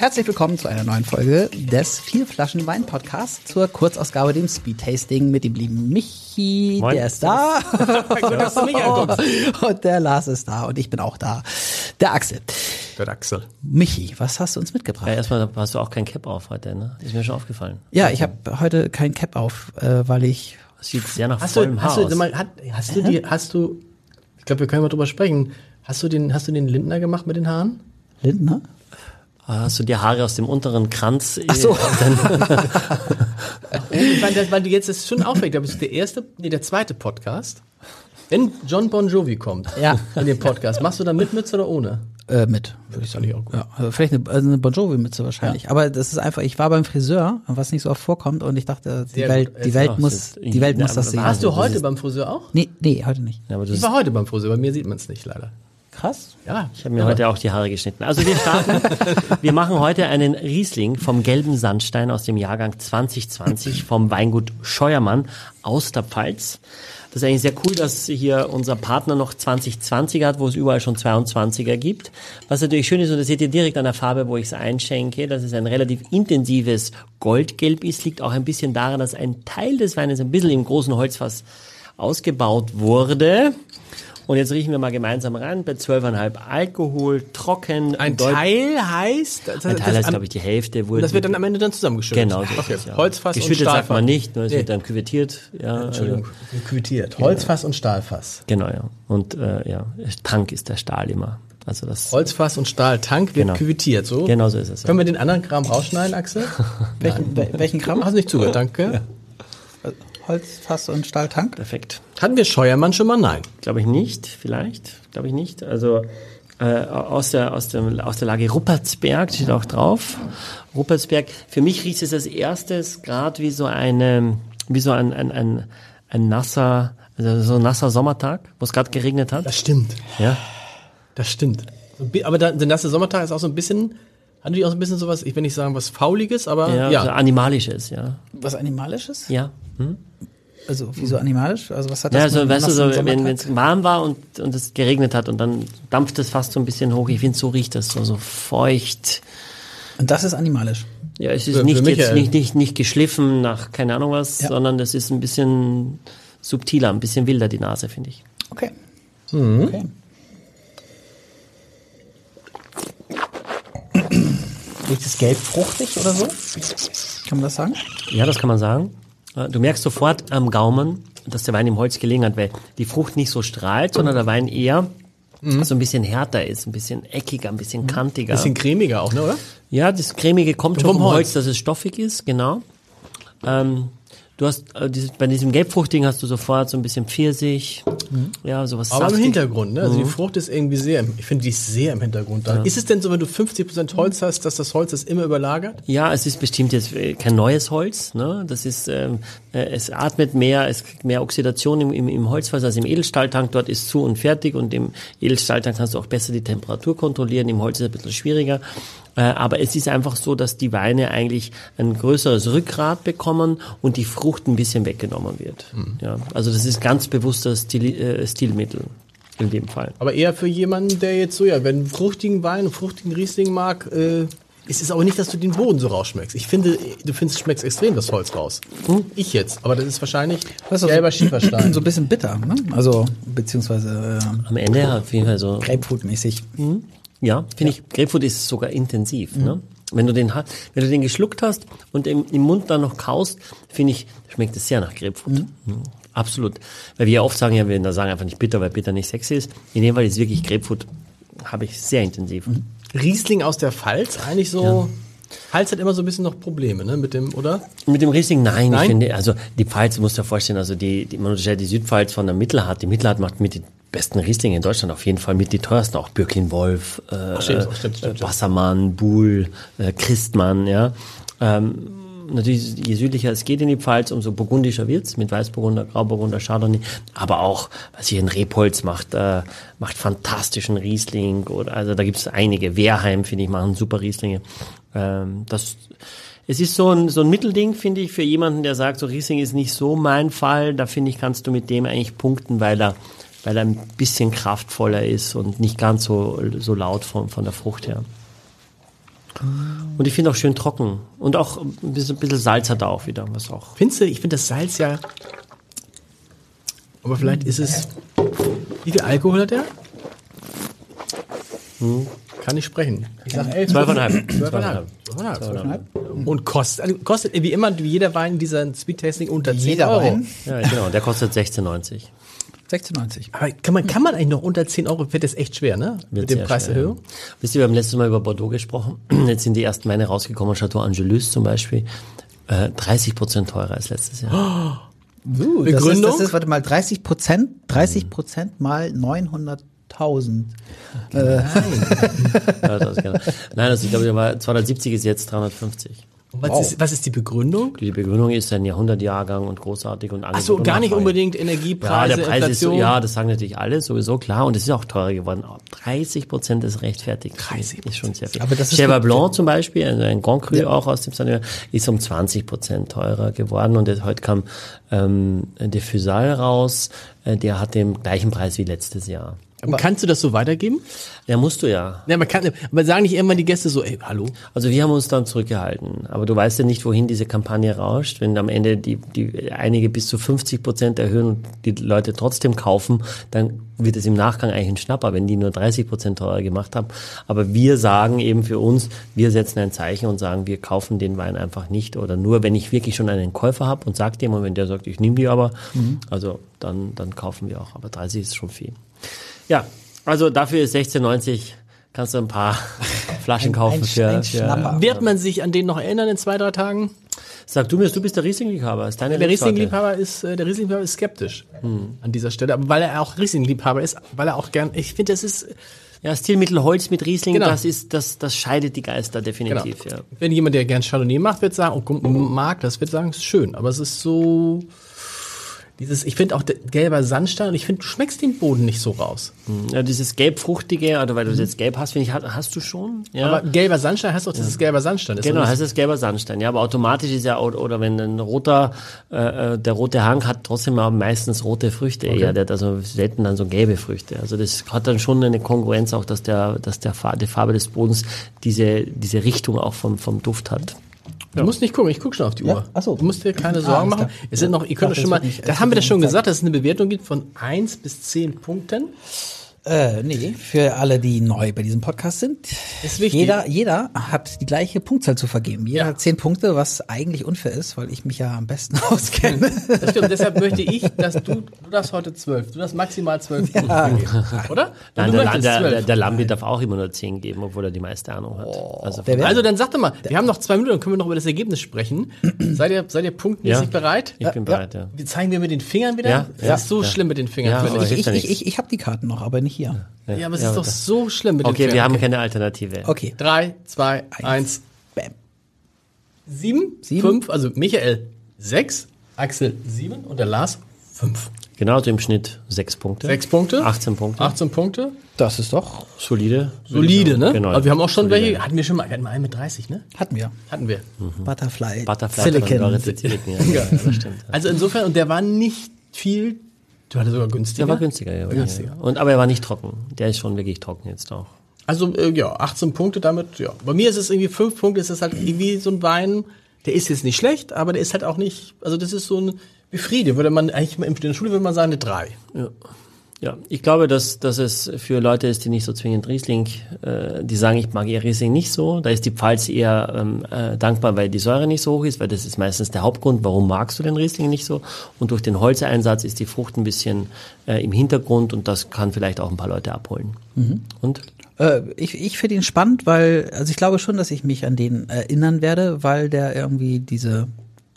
Herzlich willkommen zu einer neuen Folge des Vier Flaschen Wein Podcasts zur Kurzausgabe dem Speed Tasting mit dem lieben Michi, Moin. der ist da. Gut, dass du mich anguckst. und der Lars ist da und ich bin auch da. Der Axel. Der Axel. Michi, was hast du uns mitgebracht? Ja, erstmal hast du auch kein Cap auf heute, ne? Ist mir schon aufgefallen. Ja, ich habe heute kein Cap auf, äh, weil ich Das sieht sehr nach Hast vollem du, Haar hast du, aus. sag mal, hat, hast du die, hast du, ich glaube, wir können mal drüber sprechen. Hast du den, hast du den Lindner gemacht mit den Haaren? Lindner. Ah, Hast du die Haare aus dem unteren Kranz? Ach so. Ich meine, das- weil du jetzt das ist schon aufregend. Das ist der erste, nee, der zweite Podcast. Wenn John Bon Jovi kommt Ja. in den Podcast, machst du da mit Mütze oder ohne? Äh, mit, würde ich sagen. ich auch gut. Ja, also vielleicht eine, also eine Bon Jovi-Mütze wahrscheinlich. Aber das ist einfach, ich war beim Friseur, was nicht so oft vorkommt, und ich dachte, die Sehr Welt, die Welt muss, die Welt Ja, muss das sehen. Warst du heute beim Friseur auch? Nee, nee, heute nicht. Ja, Ich war heute beim Friseur, bei mir sieht man es nicht leider. Krass. Ja, ich habe mir heute auch die Haare geschnitten. Also wir starten. wir machen heute einen Riesling vom gelben Sandstein aus dem Jahrgang 2020 vom Weingut Scheuermann aus der Pfalz. Das ist eigentlich sehr cool, dass hier unser Partner noch 2020 hat, wo es überall schon 22er gibt. Was natürlich schön ist, und das seht ihr direkt an der Farbe, wo ich es einschenke, dass es ein relativ intensives Goldgelb ist, liegt auch ein bisschen daran, dass ein Teil des Weines ein bisschen im großen Holzfass ausgebaut wurde. Und jetzt riechen wir mal gemeinsam rein, bei 12,5 Alkohol, trocken. ein Teil heißt, das, ein Teil das, ist, glaube ich, die Hälfte. Wurde, das wird dann am Ende dann zusammengeschüttet. Genau, so okay. ist es, ja. Holzfass Geschüttet und sagt Stahlfass. man nicht, nur es Nee. wird dann küvettiert. Ja, Entschuldigung, Also, küvettiert. Holzfass und Stahlfass. genau, ja. Und äh, ja, Tank ist der Stahl immer. Also das. Holzfass und Stahltank wird Genau. küvettiert, so? Genau so ist es. Ja. Können wir den anderen Kram rausschneiden, Axel? Welchen, wel- welchen Gramm? Hast du nicht zugehört, danke. Holzfass und Stahltank? Perfekt. Hatten wir Scheuermann schon mal? Nein. Glaube ich nicht, vielleicht. Glaube ich nicht. Also äh, aus, der, aus, dem, aus der Lage Ruppertsberg steht auch drauf. Ruppertsberg. Für mich riecht es als erstes gerade wie so eine, wie so ein, ein, ein, ein nasser, also so ein nasser Sommertag, wo es gerade geregnet hat. Das stimmt. Ja. Das stimmt. Aber da, der nasse Sommertag ist auch so ein bisschen, hat natürlich auch so ein bisschen sowas, ich will nicht sagen was Fauliges, aber Ja, ja. So animalisches, ja. Was Animalisches? Ja. Hm? Also, wieso animalisch? Also, was hat Ja, das also mit weißt du, so, wenn es warm war und, und es geregnet hat und dann dampft es fast so ein bisschen hoch. Ich finde, so riecht das so, so feucht. Und das ist animalisch. Ja, es ist Für- nicht für jetzt nicht, nicht, nicht geschliffen nach keine Ahnung was, Ja. sondern das ist ein bisschen subtiler, ein bisschen wilder, die Nase, finde ich. Okay. Mhm. Okay. Riecht es gelb fruchtig oder so? Kann man das sagen? Ja, das kann man sagen. Äh, Du merkst sofort am Gaumen, dass der Wein im Holz gelegen hat, weil die Frucht nicht so strahlt, sondern der Wein eher so ein bisschen härter ist, ein bisschen eckiger, ein bisschen kantiger. Bisschen cremiger auch, ne, oder? Ja, das Cremige kommt schon vom vom Holz, Holz. dass es stoffig ist, genau. Ähm, du hast äh, dieses, bei diesem Gelbfruchtigen hast du sofort so ein bisschen Pfirsich, ja, sowas Aber im saftig. Hintergrund, ne? Also die Frucht ist irgendwie sehr, im- ich finde die ist sehr im Hintergrund da. Ist es denn so, wenn du 50% Holz hast, dass das Holz das immer überlagert? Ja, es ist bestimmt jetzt äh, kein neues Holz. Ne? Das ist, ähm, äh, es atmet mehr, es kriegt mehr Oxidation im, im, im Holzfass als im Edelstahltank. Dort ist zu und fertig und im Edelstahltank kannst du auch besser die Temperatur kontrollieren. Im Holz ist es ein bisschen schwieriger. Äh, aber es ist einfach so, dass die Weine eigentlich ein größeres Rückgrat bekommen und die Frucht ein bisschen weggenommen wird. Ja, also das ist ganz bewusster Stil, äh, Stilmittel in dem Fall. Aber eher für jemanden, der jetzt so, ja, wenn fruchtigen Wein und fruchtigen Riesling mag, äh, ist es aber nicht, dass du den Boden so rausschmeckst. Ich finde, du findest, schmeckst extrem das Holz raus. Ich jetzt, aber das ist wahrscheinlich Das ist gelber so, Schieferstein. so ein bisschen bitter, ne? Also, beziehungsweise äh, Am Ende auf jeden Fall so Grapefruit-mäßig. Ja, finde ich. Grapefruit ist sogar intensiv. Ne? Wenn du den wenn du den geschluckt hast und im, im Mund dann noch kaust, finde ich, schmeckt es sehr nach Grapefruit. Mhm. Absolut. Weil wir ja oft sagen, ja, wir sagen einfach nicht bitter, weil bitter nicht sexy ist. In dem Fall ist wirklich Grapefruit, habe ich sehr intensiv. Riesling aus der Pfalz, eigentlich so. Pfalz hat immer so ein bisschen noch Probleme, ne, mit dem, oder? Mit dem Riesling, nein, Nein? ich finde, also die Pfalz, du musst dir vorstellen, also die, die man unterscheidet die Südpfalz von der Mittelhart. Die Mittelhart macht mit die besten Rieslinge in Deutschland auf jeden Fall mit die teuersten, auch Birkin Wolf, äh, stimmt, stimmt, stimmt, äh, Wassermann, Buhl, äh, Christmann, ja. Ähm, natürlich, je südlicher es geht in die Pfalz, umso burgundischer wird's mit Weißburgunder, Grauburgunder, Chardonnay. Aber auch, was hier in Rebholz macht, äh, macht fantastischen Riesling. Oder, also da gibt's einige. Wehrheim, finde ich, machen super Rieslinge. Ähm, das, es ist so ein, so ein Mittelding, finde ich, für jemanden, der sagt, so Riesling ist nicht so mein Fall. Da finde ich, kannst du mit dem eigentlich punkten, weil er, weil er ein bisschen kraftvoller ist und nicht ganz so, so laut von, von der Frucht her. Und ich finde auch schön trocken. Und auch ein bisschen, ein bisschen Salz hat er auch wieder, was auch. Findest du, ich finde das Salz ja. Aber vielleicht ist es. Wie viel Alkohol hat der? Kann ich sprechen. Ich sag elf. Zwölfeinhalb. Zwölfeinhalb. Zwölfeinhalb. Und kostet, also kostet wie immer, wie jeder Wein in dieser Speed Tasting unter 10 Jeder Euro. Wein. Ja, genau. Der kostet 16,90. 16,90. Aber kann man, kann man eigentlich noch unter 10 Euro, wird das echt schwer, ne? Wird Mit dem Preiserhöhung. schwer. Wisst ihr, wir haben letztes Mal über Bordeaux gesprochen. Jetzt sind die ersten Weine rausgekommen, Chateau Angelus zum Beispiel. Äh, 30 Prozent teurer als letztes Jahr. Uh, das, ist, das ist, warte mal, 30 Prozent, 30 Prozent mal 900.000. Ja, das ist genau. Nein, also ich glaube, der war 270 ist jetzt 350. Was, ist, was ist die Begründung? Die Begründung ist ein Jahrhundertjahrgang und großartig und Ach so, gar nicht unbedingt Ja, Energiepreise, der Preis ist so, Inflation. ja, das sagen natürlich alle, sowieso klar. Und es ist auch teurer geworden. Aber 30 Prozent ist rechtfertigt. 30%. ist schon sehr viel. Aber das ist Cheval. Blanc zum Beispiel, ein Grand Cru auch aus dem Sauvignon, ist um 20 Prozent teurer geworden. Und heute kam ähm, der Fusal raus, äh, der hat den gleichen Preis wie letztes Jahr. Aber kannst du das so weitergeben? Ja, musst du ja. Ja, man kann, aber sagen nicht irgendwann die Gäste so, ey, hallo? Also wir haben uns dann zurückgehalten. Aber du weißt ja nicht, wohin diese Kampagne rauscht. Wenn am Ende die, die einige bis zu 50 Prozent erhöhen und die Leute trotzdem kaufen, dann wird es im Nachgang eigentlich ein Schnapper, wenn die nur 30 Prozent teurer gemacht haben. Aber wir sagen eben für uns, wir setzen ein Zeichen und sagen, wir kaufen den Wein einfach nicht oder nur, wenn ich wirklich schon einen Käufer habe und sage dem, und wenn der sagt, ich nehme die aber, also dann, dann kaufen wir auch. Aber 30 ist schon viel. Ja, also dafür ist 16,90 kannst du ein paar Flaschen kaufen ein, für, ein für. Wird man sich an den noch erinnern in zwei, drei Tagen? Sag du mir, du bist der Riesling-Liebhaber. Ist deine Der. Riesling-Liebhaber ist, äh, der Riesling-Liebhaber ist skeptisch an dieser Stelle, aber weil er auch Riesling-Liebhaber ist, weil er auch gern, ich finde, das ist, Ja, Stilmittel Holz mit Riesling, Genau. das ist, das, das scheidet die Geister definitiv, ja. wenn jemand, der gern Chardonnay macht, wird sagen, oh, guck, mag, das wird sagen, ist schön, aber es ist so, dieses, ich finde auch der gelber Sandstein, und ich finde, du schmeckst den Boden nicht so raus. ja dieses gelb-fruchtige, oder weil du es jetzt gelb hast, finde ich, hast, du schon, ja. Aber gelber Sandstein heißt doch, das ist gelber Sandstein. Das ist Genau, heißt es gelber Sandstein. Ja, aber automatisch ist ja, oder, oder wenn ein roter, äh, äh, der rote Hang hat trotzdem auch meistens rote Früchte. Ja, der hat also selten dann so gelbe Früchte. Also das hat dann schon eine Kongruenz auch, dass der, dass der Farbe, die Farbe des Bodens diese, diese Richtung auch vom, vom Duft hat. Du musst nicht gucken, ich gucke schon auf die Ja? Uhr. Ach so. Du musst dir keine Ah, Sorgen alles machen. Es sind noch, ihr könnt doch schon mal, da haben wir das schon gesagt, dass es eine Bewertung gibt von 1 bis 10 Punkten. Äh, nee, für alle, die neu bei diesem Podcast sind. Ist wichtig. Jeder, jeder hat die gleiche Punktzahl zu vergeben. Jeder Ja. hat zehn Punkte, was eigentlich unfair ist, weil ich mich ja am besten auskenne. Das stimmt, deshalb möchte ich, dass du, du darfst heute 12, du darfst maximal 12 Punkte geben. Oder? Nein, der, der, der, 12. der Lambi darf auch immer nur 10 geben, obwohl er die meiste Ahnung hat. also, Der wär- Also dann sag doch mal, wir haben noch zwei Minuten, dann können wir noch über das Ergebnis sprechen. seid ihr, seid ihr punktmäßig Ja. bereit? ich bin bereit, ja. Wir zeigen wir mit den Fingern wieder? Ja, das ist so ja. schlimm mit den Fingern. Ich. ich ich, ich, ich habe die Karten noch, aber nicht hier. ja, aber es Ja, ist doch das- so schlimm mit Okay, wir haben keine Alternative. Okay. Drei, zwei, eins. Bam. Sieben, Sieben. fünf, also Michael sechs, Axel sieben und der Lars fünf. Genau, also im Schnitt 6 Punkte. Sechs Punkte. 18 Punkte. 18 Punkte. Das ist doch, Solide. Solide, ne? Genau. Aber wir haben auch schon Solide. welche, hatten wir schon mal, wir hatten mal einen mit 30, ne? hatten wir. Hatten wir. Butterfly, Butterfly Silicon. Silicon, ja, ja, das stimmt. Also insofern, und der war nicht viel, du hattest sogar günstiger. Der war günstiger, ja. Günstiger. ja. Und, aber er war nicht trocken. Der ist schon wirklich trocken jetzt auch. Also, äh, ja, 18 Punkte damit, ja. Bei mir ist es irgendwie 5 Punkte, ist es halt irgendwie so ein Wein, der ist jetzt nicht schlecht, aber der ist halt auch nicht, also das ist so ein Befriede, würde man eigentlich in der Schule würde man sagen eine 3. Ja, ich glaube, dass, dass es für Leute ist, die nicht so zwingend Riesling, äh, die sagen, ich mag eher Riesling nicht so. Da ist die Pfalz eher ähm, äh, dankbar, weil die Säure nicht so hoch ist, weil das ist meistens der Hauptgrund, warum magst du den Riesling nicht so. Und durch den Holzeinsatz ist die Frucht ein bisschen äh, im Hintergrund und das kann vielleicht auch ein paar Leute abholen. Und? Äh, ich ich finde ihn spannend, weil, also ich glaube schon, dass ich mich an den erinnern werde, weil der irgendwie diese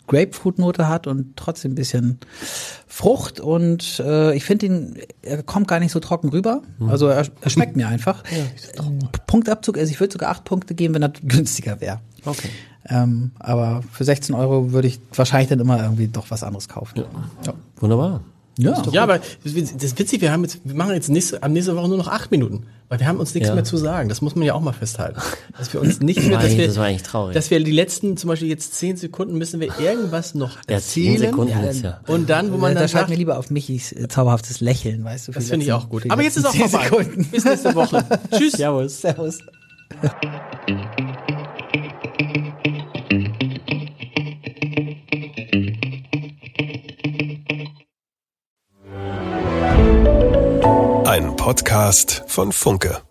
Grapefruit-Note hat und trotzdem ein bisschen Frucht und äh, ich finde ihn, er kommt gar nicht so trocken rüber. Also er, er schmeckt mir einfach. Punktabzug, also ich würde sogar acht Punkte geben, wenn er günstiger wäre. Okay. Ähm, aber für 16 Euro würde ich wahrscheinlich dann immer irgendwie doch was anderes kaufen. Ja. Wunderbar. Ja. Ja, aber das ist witzig, wir haben jetzt, wir machen jetzt nächste, am nächste Woche nur noch 8 Minuten, weil wir haben uns nichts Ja. mehr zu sagen. Das muss man ja auch mal festhalten. Dass wir uns nicht mehr, dass Nein, wir, das war eigentlich traurig. dass wir die letzten, zum Beispiel jetzt 10 Sekunden müssen wir irgendwas noch Ja, erzählen. 10 Sekunden Ja, jetzt, ja. Und dann, wo man da dann schreibt sagt, mir lieber auf Michis äh, zauberhaftes Lächeln, weißt du. das finde ich auch gut. Aber jetzt ist auch vorbei. 10 Sekunden. Bis nächste Woche. Tschüss. Servus. Servus. Podcast von Funke.